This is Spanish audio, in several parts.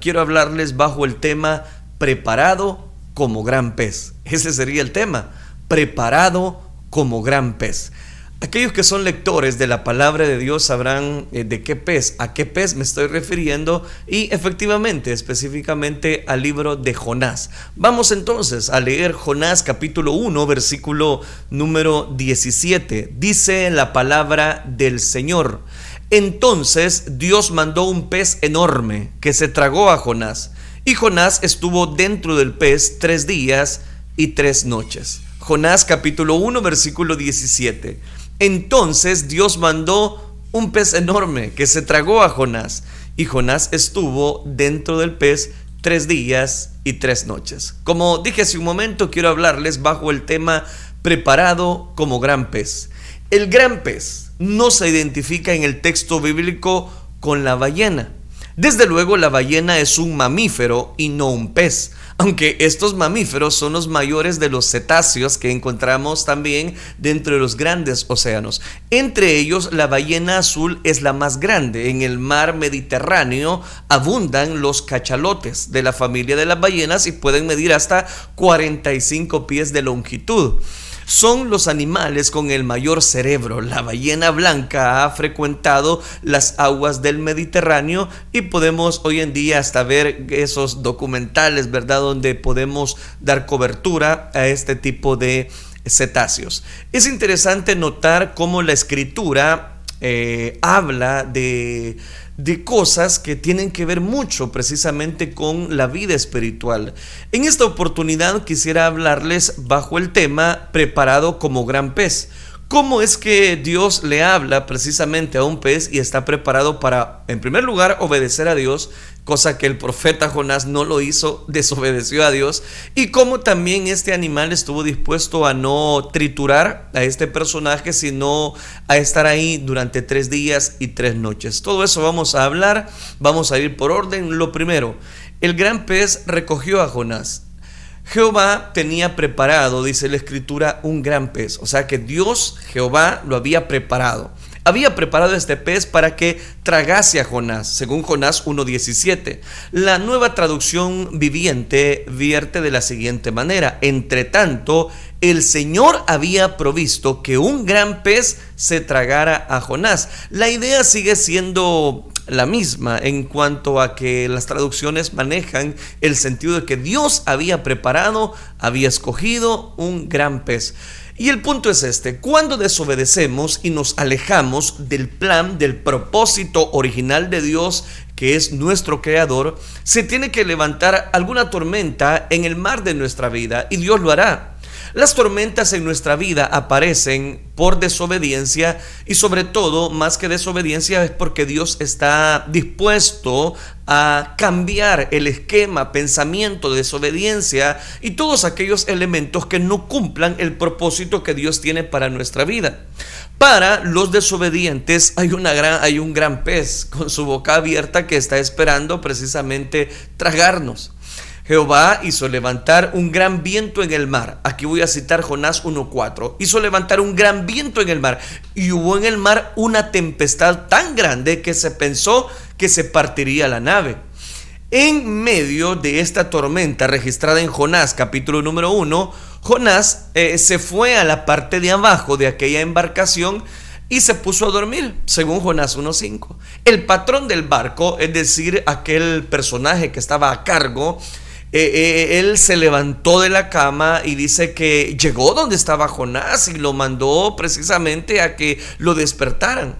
quiero hablarles bajo el tema preparado como gran pez. Ese sería el tema, preparado como gran pez. Aquellos que son lectores de la palabra de Dios sabrán eh, de qué pez, a qué pez me estoy refiriendo y efectivamente, específicamente al libro de Jonás. Vamos entonces a leer Jonás capítulo 1, versículo número 17. Dice la palabra del Señor. Entonces Dios mandó un pez enorme que se tragó a Jonás. Y Jonás estuvo dentro del pez tres días y tres noches. Jonás capítulo 1 versículo 17. Entonces Dios mandó un pez enorme que se tragó a Jonás y Jonás estuvo dentro del pez tres días y tres noches. Como dije hace un momento, quiero hablarles bajo el tema preparado como gran pez. El gran pez no se identifica en el texto bíblico con la ballena. Desde luego la ballena es un mamífero y no un pez aunque estos mamíferos son los mayores de los cetáceos que encontramos también dentro de los grandes océanos. Entre ellos, la ballena azul es la más grande. En el mar Mediterráneo abundan los cachalotes de la familia de las ballenas y pueden medir hasta 45 pies de longitud son los animales con el mayor cerebro. La ballena blanca ha frecuentado las aguas del Mediterráneo y podemos hoy en día hasta ver esos documentales, ¿verdad? Donde podemos dar cobertura a este tipo de cetáceos. Es interesante notar cómo la escritura eh, habla de de cosas que tienen que ver mucho precisamente con la vida espiritual. En esta oportunidad quisiera hablarles bajo el tema preparado como gran pez. ¿Cómo es que Dios le habla precisamente a un pez y está preparado para, en primer lugar, obedecer a Dios, cosa que el profeta Jonás no lo hizo, desobedeció a Dios, y cómo también este animal estuvo dispuesto a no triturar a este personaje, sino a estar ahí durante tres días y tres noches? Todo eso vamos a hablar, vamos a ir por orden. Lo primero, el gran pez recogió a Jonás. Jehová tenía preparado, dice la escritura, un gran pez. O sea que Dios, Jehová, lo había preparado. Había preparado este pez para que tragase a Jonás, según Jonás 1.17. La nueva traducción viviente vierte de la siguiente manera. Entre tanto, el Señor había provisto que un gran pez se tragara a Jonás. La idea sigue siendo la misma en cuanto a que las traducciones manejan el sentido de que Dios había preparado, había escogido un gran pez. Y el punto es este, cuando desobedecemos y nos alejamos del plan, del propósito original de Dios, que es nuestro creador, se tiene que levantar alguna tormenta en el mar de nuestra vida y Dios lo hará. Las tormentas en nuestra vida aparecen por desobediencia y sobre todo, más que desobediencia, es porque Dios está dispuesto a cambiar el esquema, pensamiento de desobediencia y todos aquellos elementos que no cumplan el propósito que Dios tiene para nuestra vida. Para los desobedientes hay, gran, hay un gran pez con su boca abierta que está esperando precisamente tragarnos. Jehová hizo levantar un gran viento en el mar. Aquí voy a citar Jonás 1.4. Hizo levantar un gran viento en el mar y hubo en el mar una tempestad tan grande que se pensó que se partiría la nave. En medio de esta tormenta registrada en Jonás capítulo número 1, Jonás eh, se fue a la parte de abajo de aquella embarcación y se puso a dormir, según Jonás 1.5. El patrón del barco, es decir, aquel personaje que estaba a cargo, eh, eh, él se levantó de la cama y dice que llegó donde estaba Jonás y lo mandó precisamente a que lo despertaran.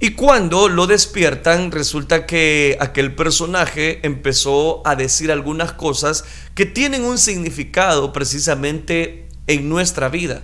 Y cuando lo despiertan, resulta que aquel personaje empezó a decir algunas cosas que tienen un significado precisamente en nuestra vida.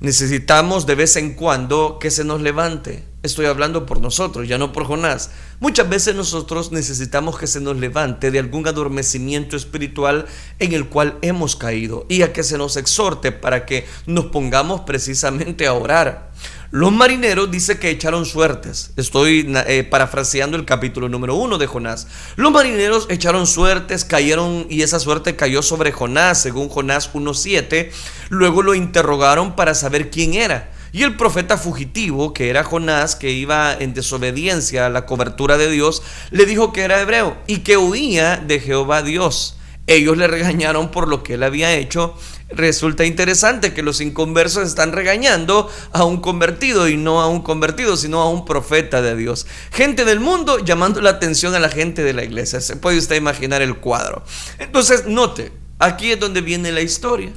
Necesitamos de vez en cuando que se nos levante. Estoy hablando por nosotros, ya no por Jonás. Muchas veces nosotros necesitamos que se nos levante de algún adormecimiento espiritual en el cual hemos caído y a que se nos exhorte para que nos pongamos precisamente a orar. Los marineros dice que echaron suertes. Estoy eh, parafraseando el capítulo número uno de Jonás. Los marineros echaron suertes, cayeron y esa suerte cayó sobre Jonás, según Jonás 1.7. Luego lo interrogaron para saber quién era. Y el profeta fugitivo, que era Jonás, que iba en desobediencia a la cobertura de Dios, le dijo que era hebreo y que huía de Jehová Dios. Ellos le regañaron por lo que él había hecho. Resulta interesante que los inconversos están regañando a un convertido y no a un convertido, sino a un profeta de Dios. Gente del mundo llamando la atención a la gente de la iglesia. Se puede usted imaginar el cuadro. Entonces, note, aquí es donde viene la historia.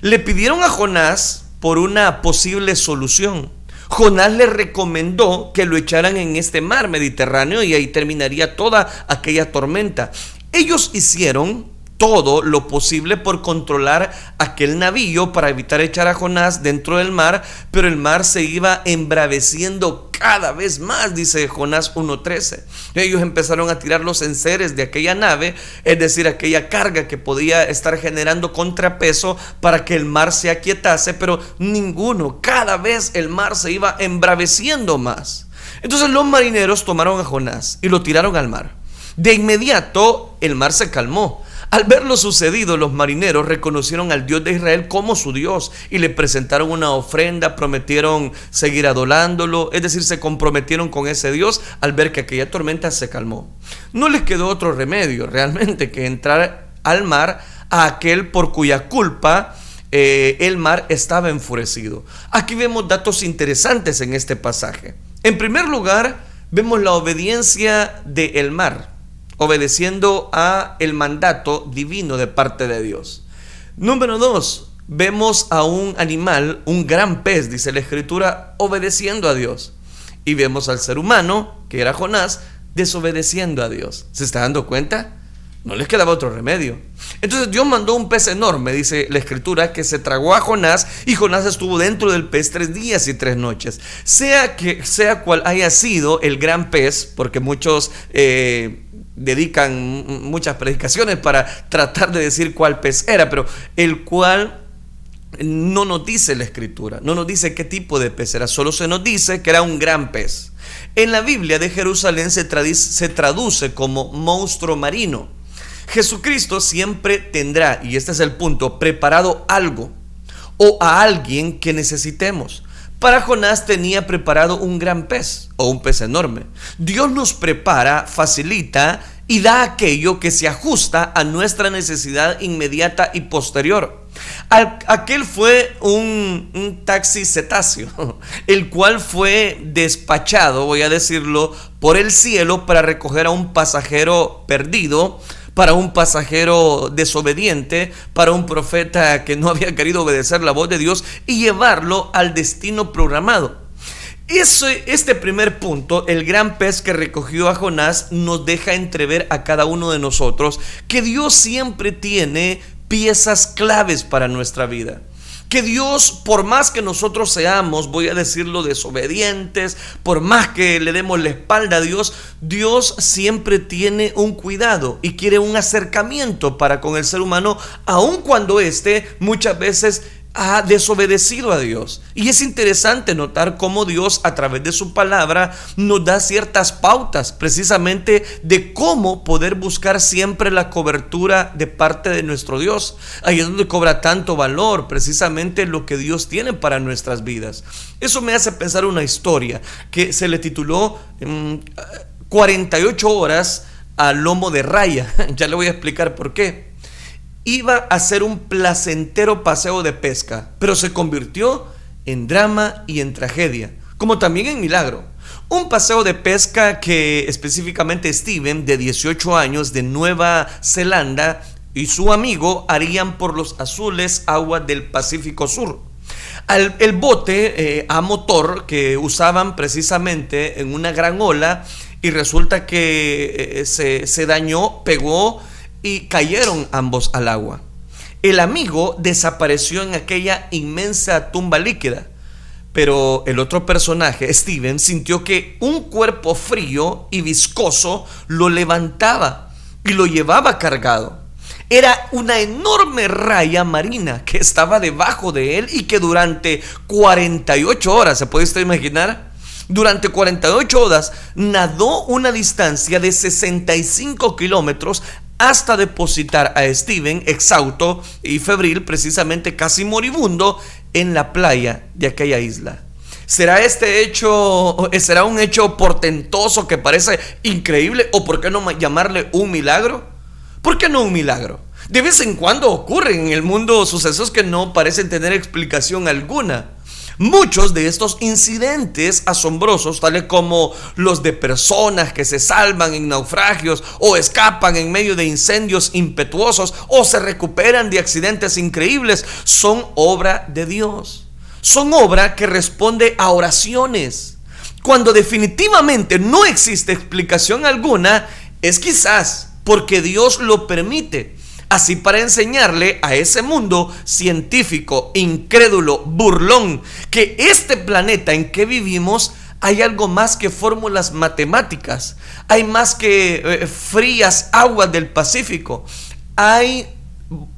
Le pidieron a Jonás por una posible solución. Jonás le recomendó que lo echaran en este mar Mediterráneo y ahí terminaría toda aquella tormenta. Ellos hicieron todo lo posible por controlar aquel navío para evitar echar a Jonás dentro del mar, pero el mar se iba embraveciendo cada vez más, dice Jonás 1.13. Ellos empezaron a tirar los enseres de aquella nave, es decir, aquella carga que podía estar generando contrapeso para que el mar se aquietase, pero ninguno, cada vez el mar se iba embraveciendo más. Entonces los marineros tomaron a Jonás y lo tiraron al mar. De inmediato el mar se calmó. Al ver lo sucedido, los marineros reconocieron al Dios de Israel como su Dios y le presentaron una ofrenda, prometieron seguir adorándolo, es decir, se comprometieron con ese Dios al ver que aquella tormenta se calmó. No les quedó otro remedio realmente que entrar al mar a aquel por cuya culpa eh, el mar estaba enfurecido. Aquí vemos datos interesantes en este pasaje. En primer lugar, vemos la obediencia del mar obedeciendo a el mandato divino de parte de Dios. Número dos, vemos a un animal, un gran pez, dice la escritura, obedeciendo a Dios. Y vemos al ser humano, que era Jonás, desobedeciendo a Dios. ¿Se está dando cuenta? No les quedaba otro remedio. Entonces Dios mandó un pez enorme, dice la escritura, que se tragó a Jonás y Jonás estuvo dentro del pez tres días y tres noches. Sea que sea cual haya sido el gran pez, porque muchos eh, dedican muchas predicaciones para tratar de decir cuál pez era, pero el cual no nos dice la escritura, no nos dice qué tipo de pez era, solo se nos dice que era un gran pez. En la Biblia de Jerusalén se, se traduce como monstruo marino. Jesucristo siempre tendrá, y este es el punto, preparado algo o a alguien que necesitemos. Para Jonás tenía preparado un gran pez o un pez enorme. Dios nos prepara, facilita y da aquello que se ajusta a nuestra necesidad inmediata y posterior. Aquel fue un, un, taxi cetáceo, el cual fue despachado, voy a decirlo, por el cielo para recoger a un pasajero perdido para un pasajero desobediente, para un profeta que no había querido obedecer la voz de Dios y llevarlo al destino programado. este primer punto, el gran pez que recogió a Jonás, nos deja entrever a cada uno de nosotros que Dios siempre tiene piezas claves para nuestra vida que Dios, por más que nosotros seamos, voy a decirlo, desobedientes, por más que le demos la espalda a Dios, Dios siempre tiene un cuidado y quiere un acercamiento para con el ser humano, aun cuando éste muchas veces ha desobedecido a Dios. Y es interesante notar cómo Dios a través de su palabra nos da ciertas pautas precisamente de cómo poder buscar siempre la cobertura de parte de nuestro Dios. Ahí es donde cobra tanto valor precisamente lo que Dios tiene para nuestras vidas. Eso me hace pensar una historia que se le tituló 48 mm, horas al lomo de raya. ya le voy a explicar por qué iba a ser un placentero paseo de pesca, pero se convirtió en drama y en tragedia, como también en milagro. Un paseo de pesca que específicamente Steven, de 18 años, de Nueva Zelanda, y su amigo harían por los azules aguas del Pacífico Sur. el bote eh, a motor que usaban precisamente en una gran ola y resulta que eh, se, se dañó, pegó y cayeron ambos al agua. El amigo desapareció en aquella inmensa tumba líquida, pero el otro personaje, Steven, sintió que un cuerpo frío y viscoso lo levantaba y lo llevaba cargado. Era una enorme raya marina que estaba debajo de él y que durante 48 horas, ¿se puede usted imaginar? Durante 48 horas nadó una distancia de 65 kilómetros hasta depositar a Steven exhausto y febril, precisamente casi moribundo, en la playa de aquella isla. ¿Será este hecho, será un hecho portentoso que parece increíble o por qué no llamarle un milagro? ¿Por qué no un milagro? De vez en cuando ocurren en el mundo sucesos que no parecen tener explicación alguna. Muchos de estos incidentes asombrosos, tales como los de personas que se salvan en naufragios o escapan en medio de incendios impetuosos o se recuperan de accidentes increíbles, son obra de Dios. Son obra que responde a oraciones. Cuando definitivamente no existe explicación alguna, es quizás porque Dios lo permite así para enseñarle a ese mundo científico, incrédulo, burlón, que este planeta en que vivimos hay algo más que fórmulas matemáticas, hay más que eh, frías aguas del Pacífico, hay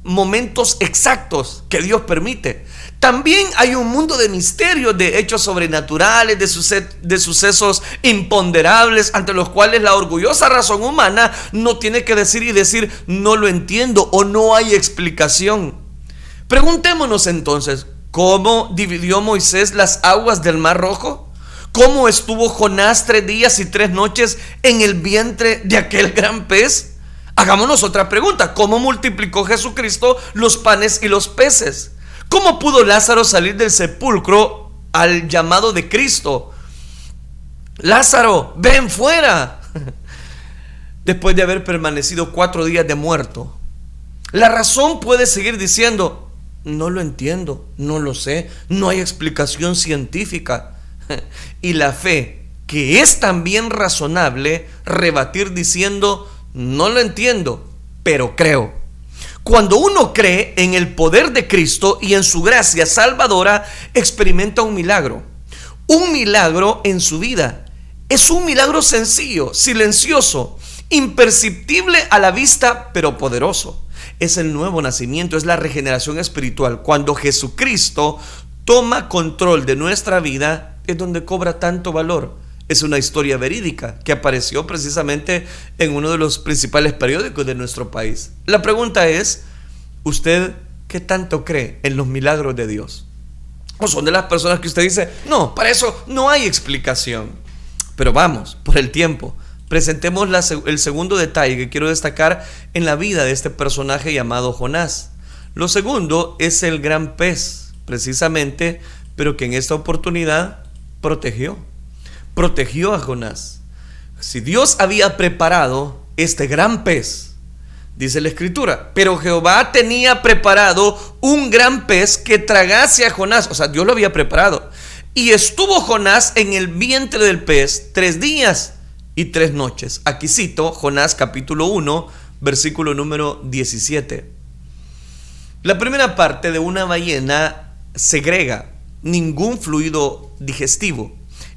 momentos exactos que Dios permite. También hay un mundo de misterios, de hechos sobrenaturales, de, de, sucesos imponderables ante los cuales la orgullosa razón humana no tiene que decir y decir no lo entiendo o no hay explicación. Preguntémonos entonces, ¿cómo dividió Moisés las aguas del Mar Rojo? ¿Cómo estuvo Jonás tres días y tres noches en el vientre de aquel gran pez? Hagámonos otra pregunta, ¿cómo multiplicó Jesucristo los panes y los peces? ¿Cómo pudo Lázaro salir del sepulcro al llamado de Cristo? Lázaro, ven fuera. Después de haber permanecido cuatro días de muerto. La razón puede seguir diciendo, no lo entiendo, no lo sé, no hay explicación científica. Y la fe, que es también razonable, rebatir diciendo, no lo entiendo, pero creo. Cuando uno cree en el poder de Cristo y en su gracia salvadora, experimenta un milagro. Un milagro en su vida. Es un milagro sencillo, silencioso, imperceptible a la vista, pero poderoso. Es el nuevo nacimiento, es la regeneración espiritual. Cuando Jesucristo toma control de nuestra vida, es donde cobra tanto valor es una historia verídica que apareció precisamente en uno de los principales periódicos de nuestro país. La pregunta es, ¿usted qué tanto cree en los milagros de Dios? ¿O son de las personas que usted dice, no, para eso no hay explicación? Pero vamos, por el tiempo, presentemos el segundo detalle que quiero destacar en la vida de este personaje llamado Jonás. Lo segundo es el gran pez, precisamente, pero que en esta oportunidad protegió protegió a Jonás. Si Dios había preparado este gran pez, dice la escritura, pero Jehová tenía preparado un gran pez que tragase a Jonás, o sea, Dios lo había preparado. Y estuvo Jonás en el vientre del pez tres días y tres noches. Aquí cito Jonás capítulo 1, versículo número 17. La primera parte de una ballena segrega ningún fluido digestivo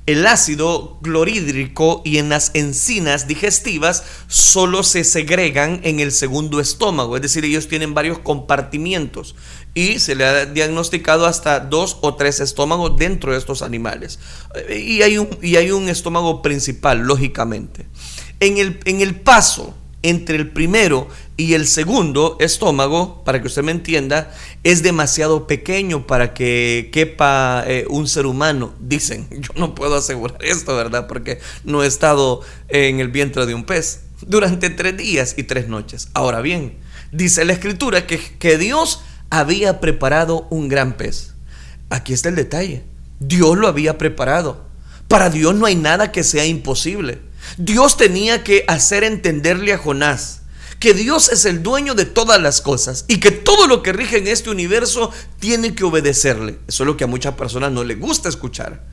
el ácido clorhídrico y en las encinas digestivas solo se segregan en el segundo estómago, es decir, ellos tienen varios compartimientos y se le ha diagnosticado hasta dos o tres estómagos dentro de estos animales. Y hay un, y hay un estómago principal, lógicamente. En el, en el paso entre el primero y el segundo estómago, para que usted me entienda, es demasiado pequeño para que quepa eh, un ser humano, dicen. Yo no puedo asegurar esto, ¿verdad? Porque no he estado en el vientre de un pez durante tres días y tres noches. Ahora bien, dice la escritura que, que Dios había preparado un gran pez. Aquí está el detalle. Dios lo había preparado. Para Dios no hay nada que sea imposible. Dios tenía que hacer entenderle a Jonás que Dios es el dueño de todas las cosas y que todo lo que rige en este universo tiene que obedecerle. Eso es lo que a muchas personas no les gusta escuchar.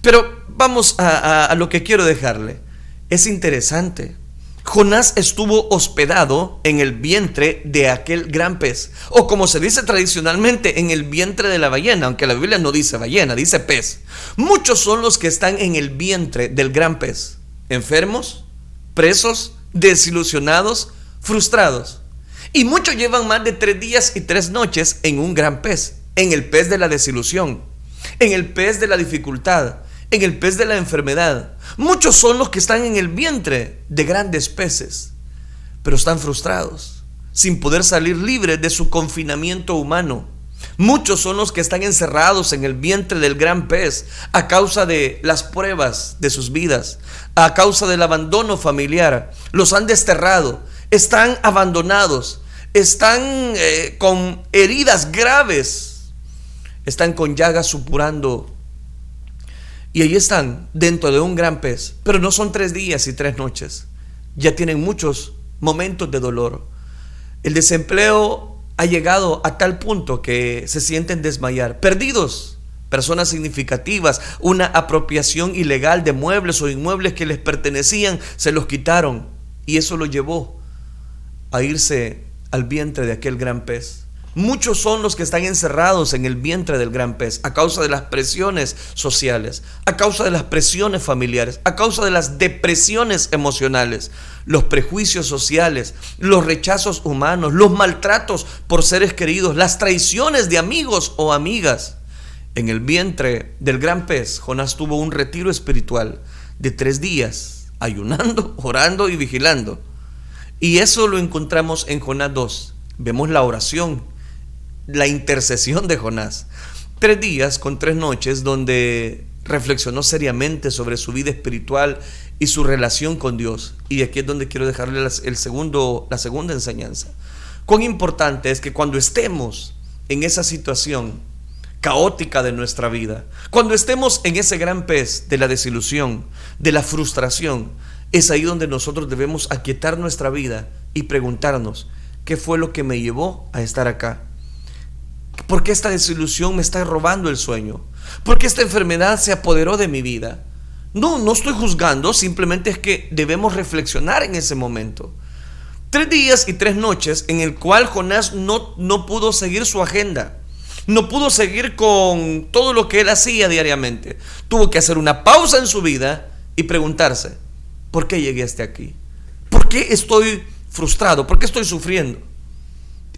Pero vamos a, lo que quiero dejarle. Es interesante. Jonás estuvo hospedado en el vientre de aquel gran pez, o como se dice tradicionalmente, en el vientre de la ballena, aunque la Biblia no dice ballena, dice pez. Muchos son los que están en el vientre del gran pez enfermos, presos, desilusionados, frustrados. Y muchos llevan más de tres días y tres noches en un gran pez, en el pez de la desilusión, en el pez de la dificultad, en el pez de la enfermedad. Muchos son los que están en el vientre de grandes peces, pero están frustrados, sin poder salir libres de su confinamiento humano. Muchos son los que están encerrados en el vientre del gran pez a causa de las pruebas de sus vidas, a causa del abandono familiar. Los han desterrado, están abandonados, están eh, con heridas graves, están con llagas supurando. Y ahí están, dentro de un gran pez. Pero no son tres días y tres noches. Ya tienen muchos momentos de dolor. El desempleo ha llegado a tal punto que se sienten desmayar, perdidos, personas significativas, una apropiación ilegal de muebles o inmuebles que les pertenecían, se los quitaron y eso lo llevó a irse al vientre de aquel gran pez. Muchos son los que están encerrados en el vientre del gran pez a causa de las presiones sociales, a causa de las presiones familiares, a causa de las depresiones emocionales, los prejuicios sociales, los rechazos humanos, los maltratos por seres queridos, las traiciones de amigos o amigas. En el vientre del gran pez, Jonás tuvo un retiro espiritual de tres días, ayunando, orando y vigilando. Y eso lo encontramos en Jonás 2. Vemos la oración la intercesión de Jonás. Tres días con tres noches donde reflexionó seriamente sobre su vida espiritual y su relación con Dios. Y aquí es donde quiero dejarle el segundo, la segunda enseñanza. Cuán importante es que cuando estemos en esa situación caótica de nuestra vida, cuando estemos en ese gran pez de la desilusión, de la frustración, es ahí donde nosotros debemos aquietar nuestra vida y preguntarnos, ¿qué fue lo que me llevó a estar acá? ¿Por qué esta desilusión me está robando el sueño? ¿Por qué esta enfermedad se apoderó de mi vida? No, no estoy juzgando, simplemente es que debemos reflexionar en ese momento. Tres días y tres noches en el cual Jonás no, no pudo seguir su agenda. No pudo seguir con todo lo que él hacía diariamente. Tuvo que hacer una pausa en su vida y preguntarse, ¿por qué llegué hasta aquí? ¿Por qué estoy frustrado? ¿Por qué estoy sufriendo?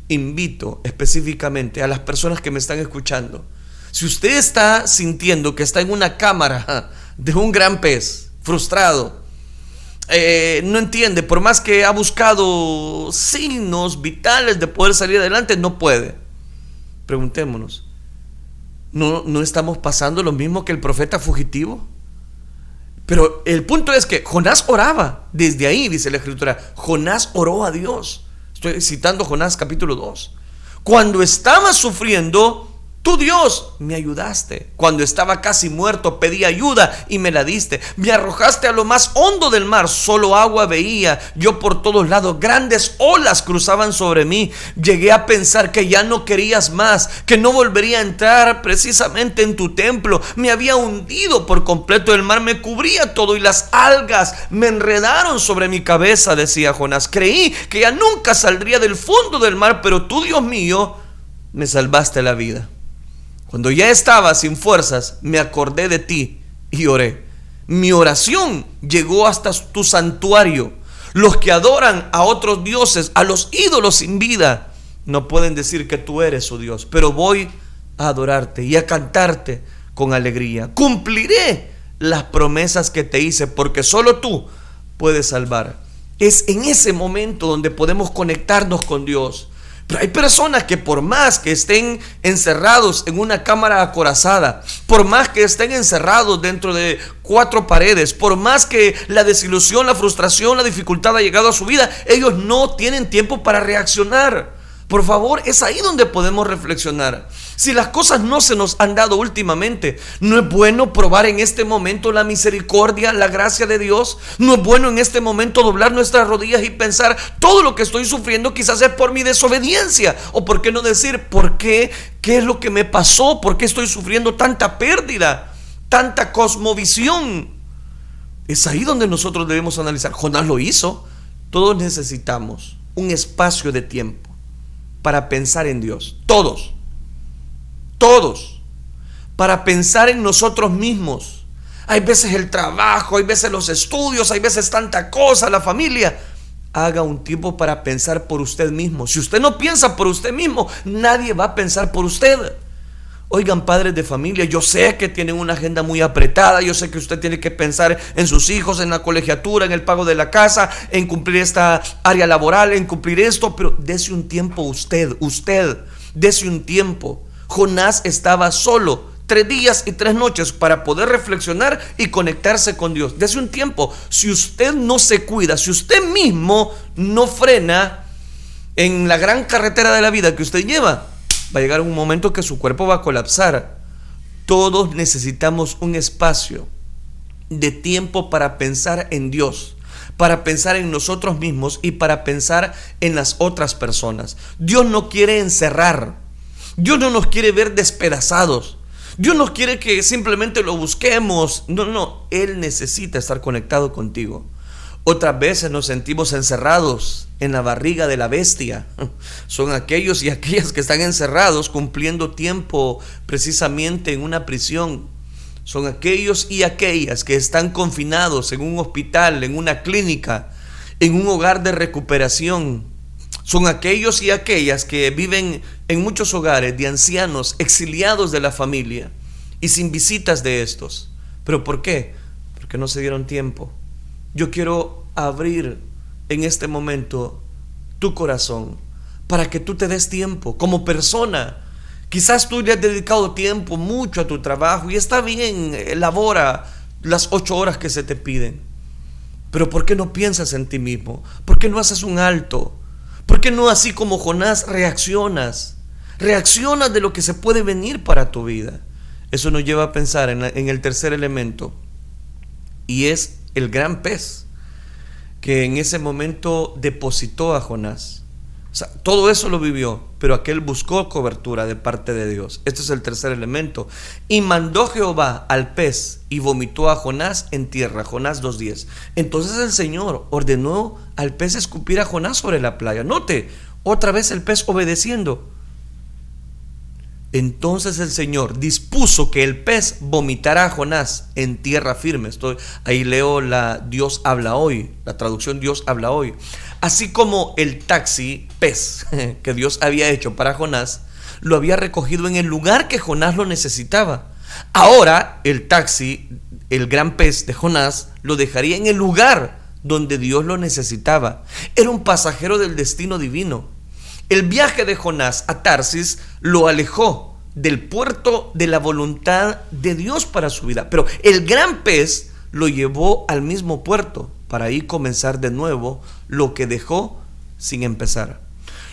Invito específicamente a las personas que me están escuchando, si usted está sintiendo que está en una cámara de un gran pez, frustrado, eh, no entiende, por más que ha buscado signos vitales de poder salir adelante, no puede. Preguntémonos, ¿no, no estamos pasando lo mismo que el profeta fugitivo? Pero el punto es que Jonás oraba, desde ahí dice la escritura, Jonás oró a Dios. Estoy citando Jonás capítulo 2. Cuando estaba sufriendo, Tú Dios me ayudaste. Cuando estaba casi muerto pedí ayuda y me la diste. Me arrojaste a lo más hondo del mar. Solo agua veía. Yo por todos lados. Grandes olas cruzaban sobre mí. Llegué a pensar que ya no querías más. Que no volvería a entrar precisamente en tu templo. Me había hundido por completo. El mar me cubría todo y las algas me enredaron sobre mi cabeza, decía Jonás. Creí que ya nunca saldría del fondo del mar. Pero tú Dios mío me salvaste la vida. Cuando ya estaba sin fuerzas, me acordé de ti y oré. Mi oración llegó hasta tu santuario. Los que adoran a otros dioses, a los ídolos sin vida, no pueden decir que tú eres su Dios, pero voy a adorarte y a cantarte con alegría. Cumpliré las promesas que te hice, porque solo tú puedes salvar. Es en ese momento donde podemos conectarnos con Dios. Pero hay personas que por más que estén encerrados en una cámara acorazada, por más que estén encerrados dentro de cuatro paredes, por más que la desilusión, la frustración, la dificultad ha llegado a su vida, ellos no tienen tiempo para reaccionar. Por favor, es ahí donde podemos reflexionar. Si las cosas no se nos han dado últimamente, ¿no es bueno probar en este momento la misericordia, la gracia de Dios? ¿No es bueno en este momento doblar nuestras rodillas y pensar todo lo que estoy sufriendo quizás es por mi desobediencia? ¿O por qué no decir por qué? ¿Qué es lo que me pasó? ¿Por qué estoy sufriendo tanta pérdida? Tanta cosmovisión. Es ahí donde nosotros debemos analizar. Jonás lo hizo. Todos necesitamos un espacio de tiempo para pensar en Dios. Todos. Todos. Para pensar en nosotros mismos. Hay veces el trabajo, hay veces los estudios, hay veces tanta cosa, la familia. Haga un tiempo para pensar por usted mismo. Si usted no piensa por usted mismo, nadie va a pensar por usted. Oigan, padres de familia, yo sé que tienen una agenda muy apretada, yo sé que usted tiene que pensar en sus hijos, en la colegiatura, en el pago de la casa, en cumplir esta área laboral, en cumplir esto, pero dese un tiempo usted, usted, dese un tiempo. Jonás estaba solo tres días y tres noches para poder reflexionar y conectarse con Dios. Desde un tiempo, si usted no se cuida, si usted mismo no frena en la gran carretera de la vida que usted lleva, va a llegar un momento que su cuerpo va a colapsar. Todos necesitamos un espacio de tiempo para pensar en Dios para pensar en nosotros mismos y para pensar en las otras personas. Dios no quiere encerrar. Dios no nos quiere ver despedazados. Dios no quiere que simplemente lo busquemos. No, no, Él necesita estar conectado contigo. Otras veces nos sentimos encerrados en la barriga de la bestia. Son aquellos y aquellas que están encerrados cumpliendo tiempo precisamente en una prisión son aquellos y aquellas que están confinados en un hospital, en una clínica, en un hogar de recuperación. Son aquellos y aquellas que viven en muchos hogares de ancianos exiliados de la familia y sin visitas de estos. ¿Pero por qué? Porque no se dieron tiempo. Yo quiero abrir en este momento tu corazón para que tú te des tiempo como persona Quizás tú le has dedicado tiempo mucho a tu trabajo y está bien, elabora las ocho horas que se te piden. Pero ¿por qué no piensas en ti mismo? ¿Por qué no haces un alto? ¿Por qué no así como Jonás reaccionas? Reaccionas de lo que se puede venir para tu vida. Eso nos lleva a pensar en, en el tercer elemento y es el gran pez que en ese momento depositó a Jonás todo eso lo vivió, pero aquel buscó cobertura de parte de Dios. Este es el tercer elemento. Y mandó Jehová al pez y vomitó a Jonás en tierra. Jonás 2.10. Entonces el Señor ordenó al pez escupir a Jonás sobre la playa. Note, otra vez el pez obedeciendo. Entonces el Señor dispuso que el pez vomitara a Jonás en tierra firme. Estoy, ahí leo la Dios habla hoy, la traducción Dios habla hoy. Así como el taxi pez que Dios había hecho para Jonás, lo había recogido en el lugar que Jonás lo necesitaba. Ahora el taxi, el gran pez de Jonás, lo dejaría en el lugar donde Dios lo necesitaba. Era un pasajero del destino divino. El viaje de Jonás a Tarsis lo alejó del puerto de la voluntad de Dios para su vida. Pero el gran pez lo llevó al mismo puerto para ahí comenzar de nuevo lo que dejó sin empezar.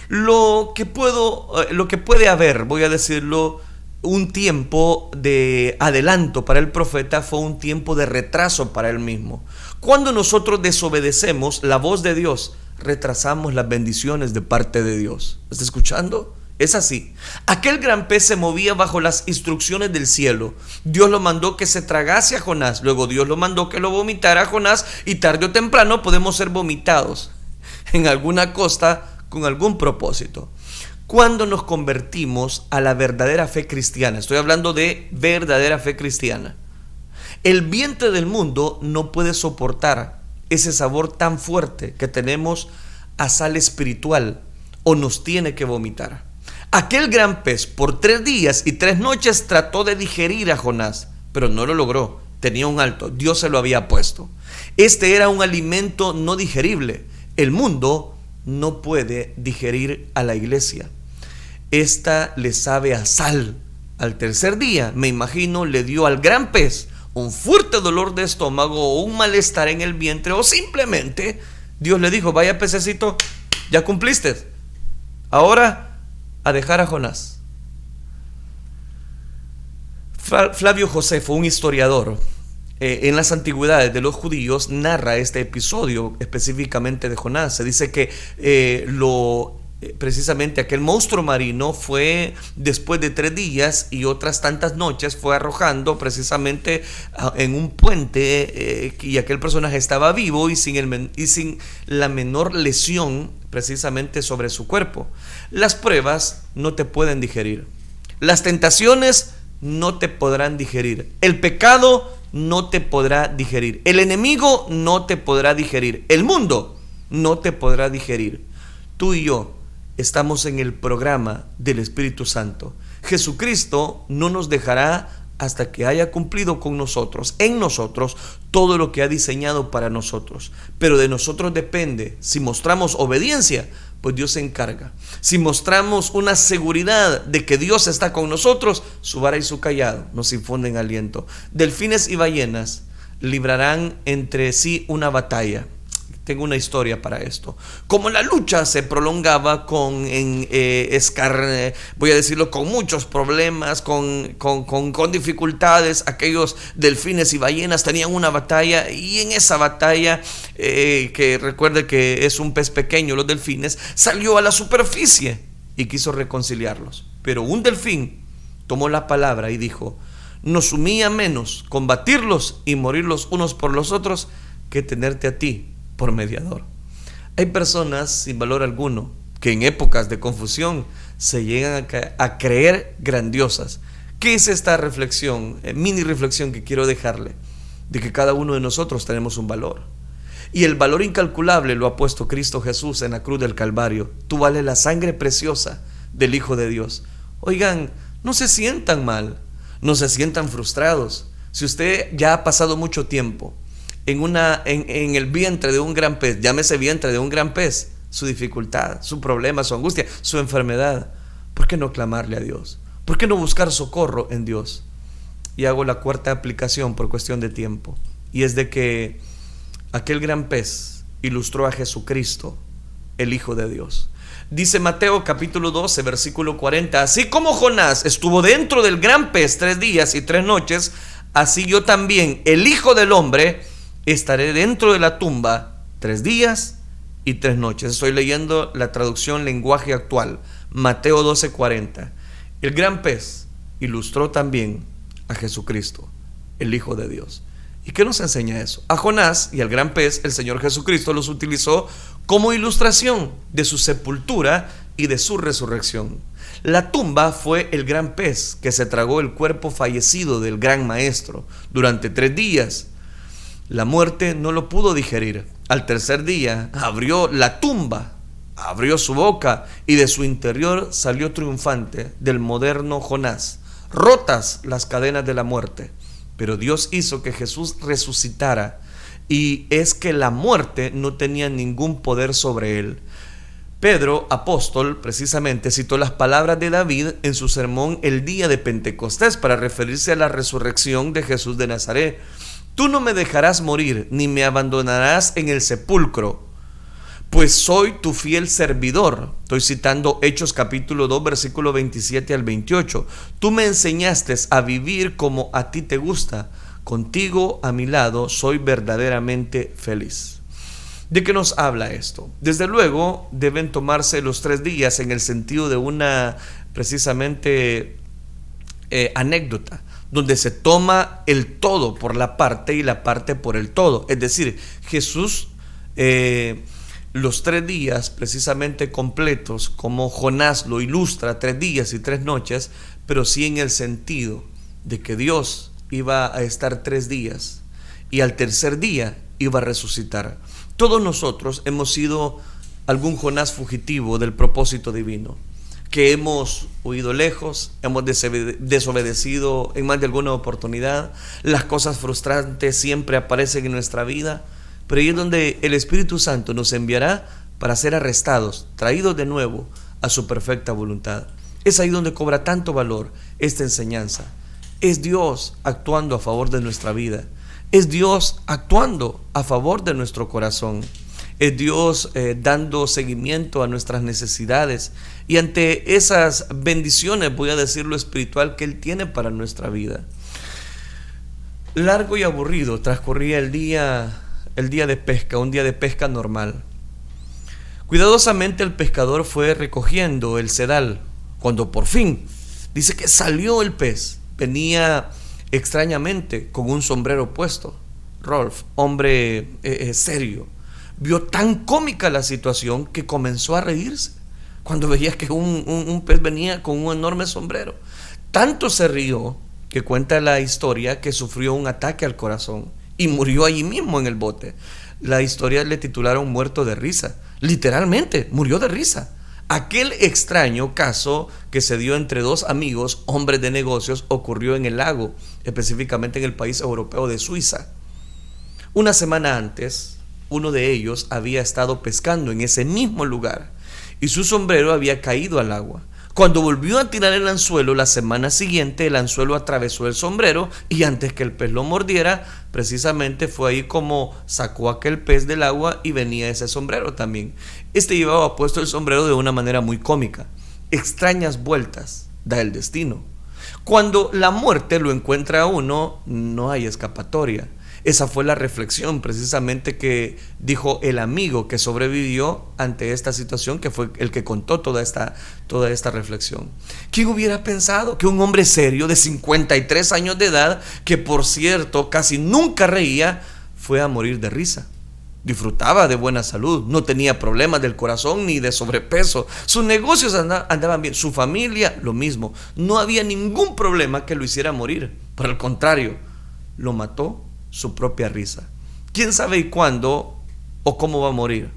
Lo que puedo, eh, lo que puede haber, voy a decirlo, un tiempo de adelanto para el profeta fue un tiempo de retraso para él mismo. Cuando nosotros desobedecemos la voz de Dios, retrasamos las bendiciones de parte de Dios. ¿Está escuchando? Es así. Aquel gran pez se movía bajo las instrucciones del cielo. Dios lo mandó que se tragase a Jonás. Luego Dios lo mandó que lo vomitara a Jonás y tarde o temprano podemos ser vomitados en alguna costa con algún propósito. Cuando nos convertimos a la verdadera fe cristiana, estoy hablando de verdadera fe cristiana, el vientre del mundo no puede soportar ese sabor tan fuerte que tenemos a sal espiritual o nos tiene que vomitar. Aquel gran pez por tres días y tres noches trató de digerir a Jonás, pero no lo logró. Tenía un alto, Dios se lo había puesto. Este era un alimento no digerible. El mundo no puede digerir a la iglesia. Esta le sabe a sal. Al tercer día, me imagino, le dio al gran pez un fuerte dolor de estómago o un malestar en el vientre o simplemente Dios le dijo, vaya pececito, ya cumpliste. Ahora a dejar a Jonás. Flavio Josefo, un historiador, eh, en las antigüedades de los judíos narra este episodio específicamente de Jonás. Se dice que eh, lo precisamente aquel monstruo marino fue después de tres días y otras tantas noches fue arrojando precisamente ah, en un puente eh, y aquel personaje estaba vivo y sin, el, y sin la menor lesión precisamente sobre su cuerpo. Las pruebas no te pueden digerir. Las tentaciones no te podrán digerir. El pecado no te podrá digerir. El enemigo no te podrá digerir. El mundo no te podrá digerir. Tú y yo estamos en el programa del Espíritu Santo. Jesucristo no nos dejará hasta que haya cumplido con nosotros, en nosotros, todo lo que ha diseñado para nosotros. Pero de nosotros depende si mostramos obediencia pues Dios se encarga. Si mostramos una seguridad de que Dios está con nosotros, su vara y su callado nos infunden aliento. Delfines y ballenas librarán entre sí una batalla tengo una historia para esto. Como la lucha se prolongaba con, en, eh, voy a decirlo, con muchos problemas, con, con, dificultades, aquellos delfines y ballenas tenían una batalla y en esa batalla, eh, que recuerde que es un pez pequeño, los delfines, salió a la superficie y quiso reconciliarlos. Pero un delfín tomó la palabra y dijo, nos sumía menos combatirlos y morir los unos por los otros que tenerte a ti por mediador. Hay personas sin valor alguno que en épocas de confusión se llegan a, creer grandiosas. ¿Qué es esta reflexión, eh, mini reflexión que quiero dejarle? De que cada uno de nosotros tenemos un valor. Y el valor incalculable lo ha puesto Cristo Jesús en la cruz del Calvario. Tú vales la sangre preciosa del Hijo de Dios. Oigan, no se sientan mal, no se sientan frustrados. Si usted ya ha pasado mucho tiempo en, una, en, el vientre de un gran pez, llámese vientre de un gran pez, su dificultad, su problema, su angustia, su enfermedad. ¿Por qué no clamarle a Dios? ¿Por qué no buscar socorro en Dios? Y hago la cuarta aplicación por cuestión de tiempo. Y es de que aquel gran pez ilustró a Jesucristo, el Hijo de Dios. Dice Mateo capítulo 12, versículo 40, así como Jonás estuvo dentro del gran pez tres días y tres noches, así yo también, el Hijo del Hombre, estaré dentro de la tumba tres días y tres noches. Estoy leyendo la traducción lenguaje actual, Mateo 12:40. El gran pez ilustró también a Jesucristo, el Hijo de Dios. ¿Y qué nos enseña eso? A Jonás y al gran pez, el Señor Jesucristo los utilizó como ilustración de su sepultura y de su resurrección. La tumba fue el gran pez que se tragó el cuerpo fallecido del gran maestro durante tres días la muerte no lo pudo digerir. Al tercer día abrió la tumba, abrió su boca y de su interior salió triunfante del moderno Jonás, rotas las cadenas de la muerte. Pero Dios hizo que Jesús resucitara y es que la muerte no tenía ningún poder sobre él. Pedro, apóstol, precisamente citó las palabras de David en su sermón el día de Pentecostés para referirse a la resurrección de Jesús de Nazaret. Tú no me dejarás morir, ni me abandonarás en el sepulcro, pues soy tu fiel servidor. Estoy citando Hechos capítulo 2, versículo 27 al 28. Tú me enseñaste a vivir como a ti te gusta. Contigo a mi lado soy verdaderamente feliz. ¿De qué nos habla esto? Desde luego deben tomarse los tres días en el sentido de una precisamente eh, anécdota donde se toma el todo por la parte y la parte por el todo. Es decir, Jesús eh, los tres días precisamente completos, como Jonás lo ilustra, tres días y tres noches, pero sí en el sentido de que Dios iba a estar tres días y al tercer día iba a resucitar. Todos nosotros hemos sido algún Jonás fugitivo del propósito divino que hemos huido lejos, hemos desobedecido en más de alguna oportunidad, las cosas frustrantes siempre aparecen en nuestra vida, pero ahí es donde el Espíritu Santo nos enviará para ser arrestados, traídos de nuevo a su perfecta voluntad. Es ahí donde cobra tanto valor esta enseñanza. Es Dios actuando a favor de nuestra vida. Es Dios actuando a favor de nuestro corazón es Dios eh, dando seguimiento a nuestras necesidades y ante esas bendiciones, voy a decir lo espiritual que Él tiene para nuestra vida. Largo y aburrido transcurría el día, el día de pesca, un día de pesca normal. Cuidadosamente el pescador fue recogiendo el sedal, cuando por fin dice que salió el pez. Venía extrañamente con un sombrero puesto. Rolf, hombre eh, eh, serio, vio tan cómica la situación que comenzó a reírse cuando veía que un, pez venía con un enorme sombrero. Tanto se rió que cuenta la historia que sufrió un ataque al corazón y murió allí mismo en el bote. La historia le titularon muerto de risa. Literalmente, murió de risa. Aquel extraño caso que se dio entre dos amigos, hombres de negocios, ocurrió en el lago, específicamente en el país europeo de Suiza. Una semana antes, uno de ellos había estado pescando en ese mismo lugar y su sombrero había caído al agua. Cuando volvió a tirar el anzuelo la semana siguiente, el anzuelo atravesó el sombrero y antes que el pez lo mordiera, precisamente fue ahí como sacó aquel pez del agua y venía ese sombrero también. Este llevaba puesto el sombrero de una manera muy cómica. Extrañas vueltas da el destino. Cuando la muerte lo encuentra a uno, no hay escapatoria. Esa fue la reflexión precisamente que dijo el amigo que sobrevivió ante esta situación, que fue el que contó toda esta, toda esta reflexión. ¿Quién hubiera pensado que un hombre serio de 53 años de edad, que por cierto casi nunca reía, fue a morir de risa? disfrutaba de buena salud, no tenía problemas del corazón ni de sobrepeso, sus negocios andaban bien, su familia lo mismo, no había ningún problema que lo hiciera morir, por el contrario, lo mató su propia risa. ¿Quién sabe cuándo o cómo va a morir?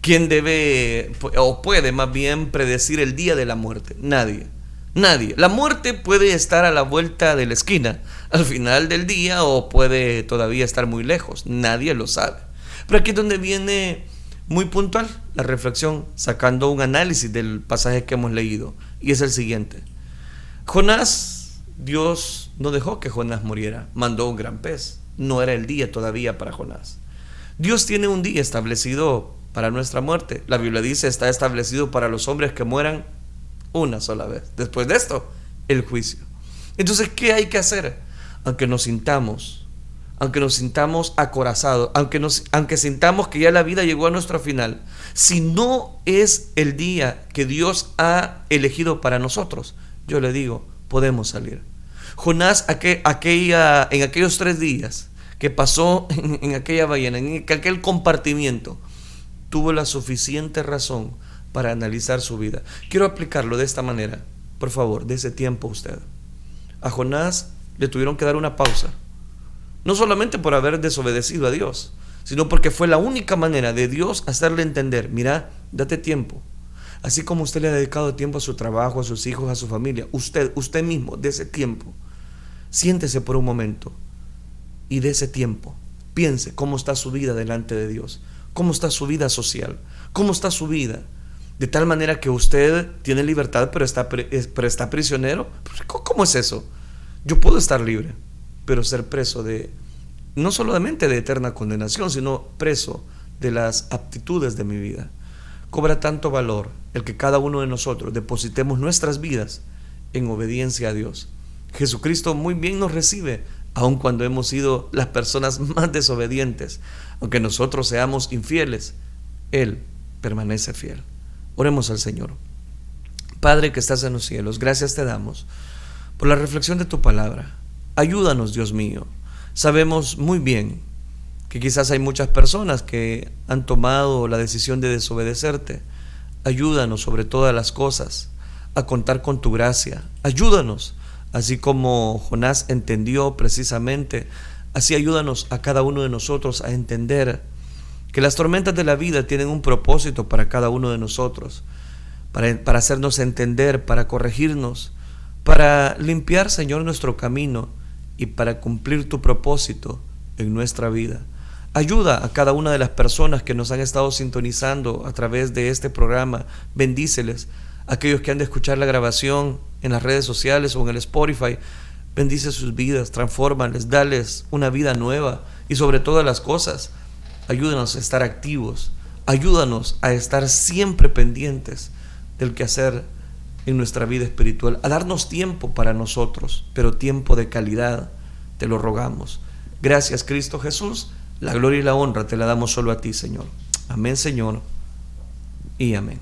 ¿Quién debe o puede más bien predecir el día de la muerte? Nadie. Nadie. La muerte puede estar a la vuelta de la esquina, al final del día, o puede todavía estar muy lejos. Nadie lo sabe. Pero aquí es donde viene muy puntual la reflexión, sacando un análisis del pasaje que hemos leído. Y es el siguiente. Jonás, Dios no dejó que Jonás muriera, mandó un gran pez no era el día todavía para Jonás. Dios tiene un día establecido para nuestra muerte. La Biblia dice está establecido para los hombres que mueran una sola vez. Después de esto, el juicio. Entonces, ¿qué hay que hacer? Aunque nos sintamos, aunque nos sintamos acorazados, aunque, aunque sintamos que ya la vida llegó a nuestro final, si no es el día que Dios ha elegido para nosotros, yo le digo, podemos salir. Jonás aquella, en aquellos tres días que pasó en, aquella ballena, en aquel compartimiento, tuvo la suficiente razón para analizar su vida. Quiero aplicarlo de esta manera. Por favor, de ese tiempo usted. A Jonás le tuvieron que dar una pausa. No solamente por haber desobedecido a Dios, sino porque fue la única manera de Dios hacerle entender, mira, date tiempo. Así como usted le ha dedicado tiempo a su trabajo, a sus hijos, a su familia, usted, usted mismo, de ese tiempo, siéntese por un momento y de ese tiempo piense cómo está su vida delante de Dios, cómo está su vida social, cómo está su vida. De tal manera que usted tiene libertad pero está, pero está prisionero. ¿Cómo es eso? Yo puedo estar libre, pero ser preso de, no solamente de eterna condenación, sino preso de las aptitudes de mi vida cobra tanto valor el que cada uno de nosotros depositemos nuestras vidas en obediencia a Dios. Jesucristo muy bien nos recibe, aun cuando hemos sido las personas más desobedientes. Aunque nosotros seamos infieles, Él permanece fiel. Oremos al Señor. Padre que estás en los cielos, gracias te damos por la reflexión de tu palabra. Ayúdanos, Dios mío. Sabemos muy bien que quizás hay muchas personas que han tomado la decisión de desobedecerte. Ayúdanos sobre todas las cosas a contar con tu gracia. Ayúdanos, así como Jonás entendió precisamente, así ayúdanos a cada uno de nosotros a entender que las tormentas de la vida tienen un propósito para cada uno de nosotros, para, hacernos entender, para corregirnos, para limpiar, Señor, nuestro camino y para cumplir tu propósito en nuestra vida. Ayuda a cada una de las personas que nos han estado sintonizando a través de este programa. Bendíceles. Aquellos que han de escuchar la grabación en las redes sociales o en el Spotify. Bendice sus vidas, transfórmales, dales una vida nueva y sobre todas las cosas, ayúdanos a estar activos, ayúdanos a estar siempre pendientes del quehacer en nuestra vida espiritual, a darnos tiempo para nosotros, pero tiempo de calidad, te lo rogamos. Gracias Cristo Jesús la gloria y la honra te la damos solo a ti, Señor. Amén, Señor. Y amén.